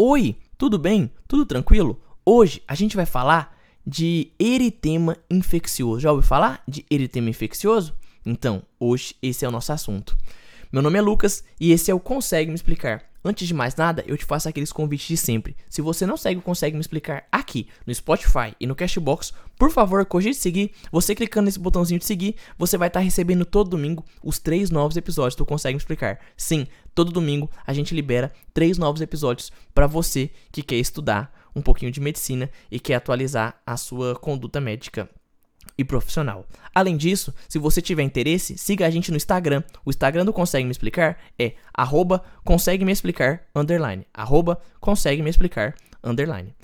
Oi, tudo bem? Tudo tranquilo? Hoje a gente vai falar de eritema infeccioso. Já ouviu falar de eritema infeccioso? Então, hoje esse é o nosso assunto. Meu nome é Lucas e esse é o Consegue Me Explicar. Antes de mais nada, eu te faço aqueles convites de sempre. Se você não segue Consegue Me Explicar aqui no Spotify e no Cashbox, por favor, cogite seguir. Você clicando nesse botãozinho de seguir, você vai estar recebendo todo domingo os três novos episódios do Consegue Me Explicar. Sim, todo domingo a gente libera três novos episódios para você que quer estudar um pouquinho de medicina e quer atualizar a sua conduta médica e profissional. Além disso, se você tiver interesse, siga a gente no Instagram. O Instagram do Consegue Me Explicar é arroba consegue me explicar, underline. Arroba consegue me explicar, underline.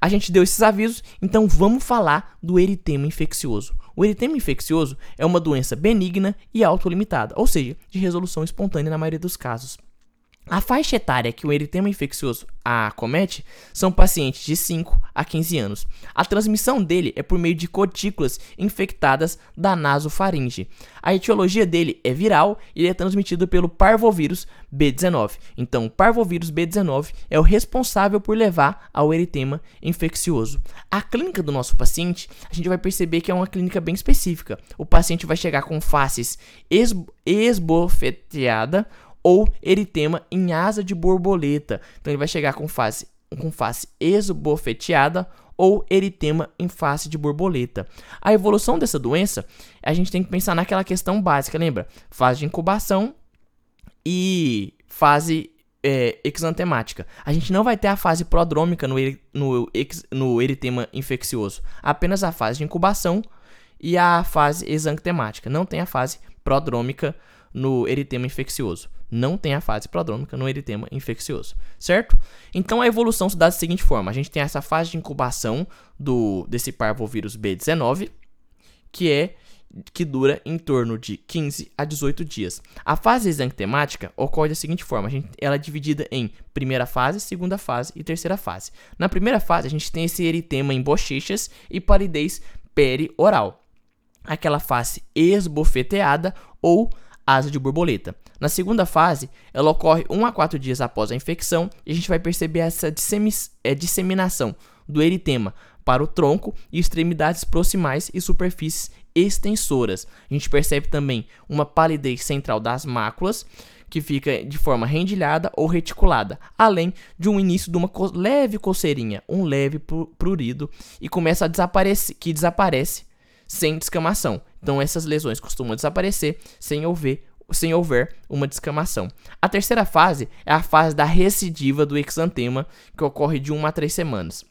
A gente deu esses avisos, então vamos falar do eritema infeccioso. O eritema infeccioso é uma doença benigna e autolimitada, ou seja, de resolução espontânea na maioria dos casos. A faixa etária que o eritema infeccioso acomete são pacientes de 5 a 15 anos. A transmissão dele é por meio de gotículas infectadas da nasofaringe. A etiologia dele é viral e ele é transmitido pelo parvovírus B19. Então, o parvovírus B19 é o responsável por levar ao eritema infeccioso. A clínica do nosso paciente, a gente vai perceber que é uma clínica bem específica. O paciente vai chegar com faces esbofeteada ou eritema em asa de borboleta. Então ele vai chegar com face, com face esbofeteada ou eritema em face de borboleta. A evolução dessa doença, a gente tem que pensar naquela questão básica, lembra? Fase de incubação e fase é, exantemática. A gente não vai ter a fase prodrômica no, no, no eritema infeccioso, apenas a fase de incubação e a fase exantemática. Não tem a fase prodrômica no eritema infeccioso não tem a fase prodrômica no eritema infeccioso, certo? Então a evolução se dá da seguinte forma: a gente tem essa fase de incubação do desse parvovírus B19, que é que dura em torno de 15 a 18 dias. A fase exantemática ocorre da seguinte forma: a gente, ela é dividida em primeira fase, segunda fase e terceira fase. Na primeira fase, a gente tem esse eritema em bochechas e palidez perioral. Aquela face esbofeteada ou asa de borboleta. Na segunda fase, ela ocorre 1 a 4 dias após a infecção e a gente vai perceber essa é, disseminação do eritema para o tronco e extremidades proximais e superfícies extensoras. A gente percebe também uma palidez central das máculas, que fica de forma rendilhada ou reticulada, além de um início de uma co leve coceirinha, um leve prurido, e começa a desaparecer, que desaparece sem descamação. Então essas lesões costumam desaparecer sem houver, sem houver uma descamação. A terceira fase é a fase da recidiva do exantema, que ocorre de 1 a 3 semanas.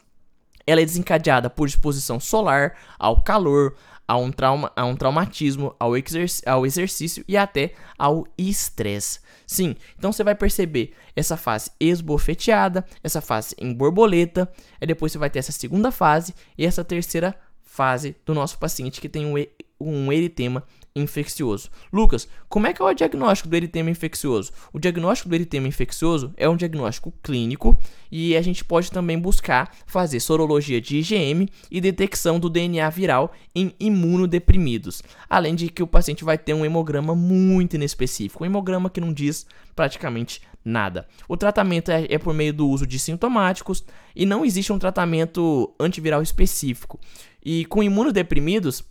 Ela é desencadeada por exposição solar, ao calor, a um, trauma, a um traumatismo, ao, exerc ao exercício e até ao estresse. Sim, então você vai perceber essa fase esbofeteada, essa fase em borboleta, e depois você vai ter essa segunda fase e essa terceira fase do nosso paciente que tem um, um eritema infeccioso. Lucas, como é que é o diagnóstico do eritema infeccioso? O diagnóstico do eritema infeccioso é um diagnóstico clínico e a gente pode também buscar fazer sorologia de IgM e detecção do DNA viral em imunodeprimidos. Além de que o paciente vai ter um hemograma muito inespecífico, um hemograma que não diz praticamente nada. O tratamento é, é por meio do uso de sintomáticos e não existe um tratamento antiviral específico. E com imunodeprimidos,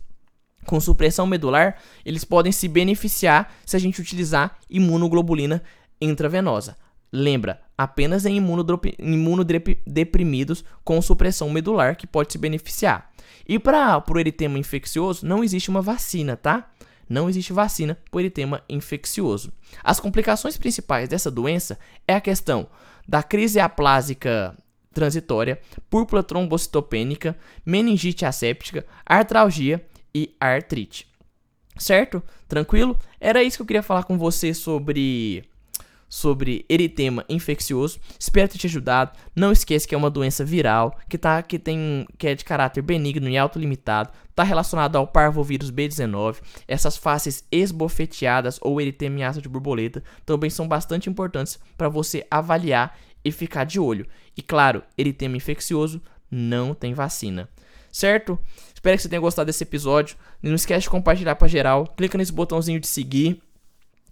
com supressão medular, eles podem se beneficiar se a gente utilizar imunoglobulina intravenosa. Lembra, apenas em imunodeprimidos com supressão medular que pode se beneficiar. E para o eritema infeccioso, não existe uma vacina, tá? Não existe vacina para o eritema infeccioso. As complicações principais dessa doença é a questão da crise aplásica transitória, púrpura trombocitopênica, meningite asséptica, artralgia e artrite. Certo? Tranquilo? Era isso que eu queria falar com você sobre sobre eritema infeccioso. Espero ter te ajudado. Não esqueça que é uma doença viral que tá que tem que é de caráter benigno e autolimitado. Está relacionado ao parvovírus B19. Essas faces esbofeteadas ou eritema de borboleta também são bastante importantes para você avaliar e ficar de olho. E claro, eritema infeccioso não tem vacina. Certo? Espero que você tenha gostado desse episódio. Não esquece de compartilhar para geral. Clica nesse botãozinho de seguir.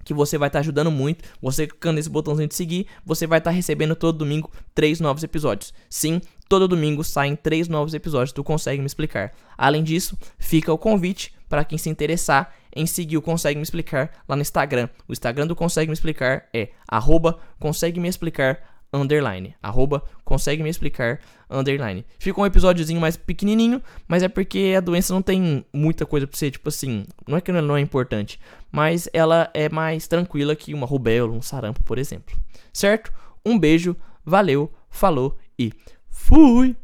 que você vai estar tá ajudando muito. Você clicando nesse botãozinho de seguir, você vai estar tá recebendo todo domingo três novos episódios. Sim, todo domingo saem três novos episódios do Consegue Me Explicar. Além disso, fica o convite para quem se interessar em seguir o Consegue Me Explicar lá no Instagram. O Instagram do Consegue Me Explicar é arroba consegue me explicar underline. Arroba consegue me explicar underline. Fica um episódiozinho mais pequenininho, mas é porque a doença não tem muita coisa pra você, tipo assim, não é que não é importante, mas ela é mais tranquila que uma rubéola, um sarampo, por exemplo. Certo? Um beijo, valeu, falou e fui!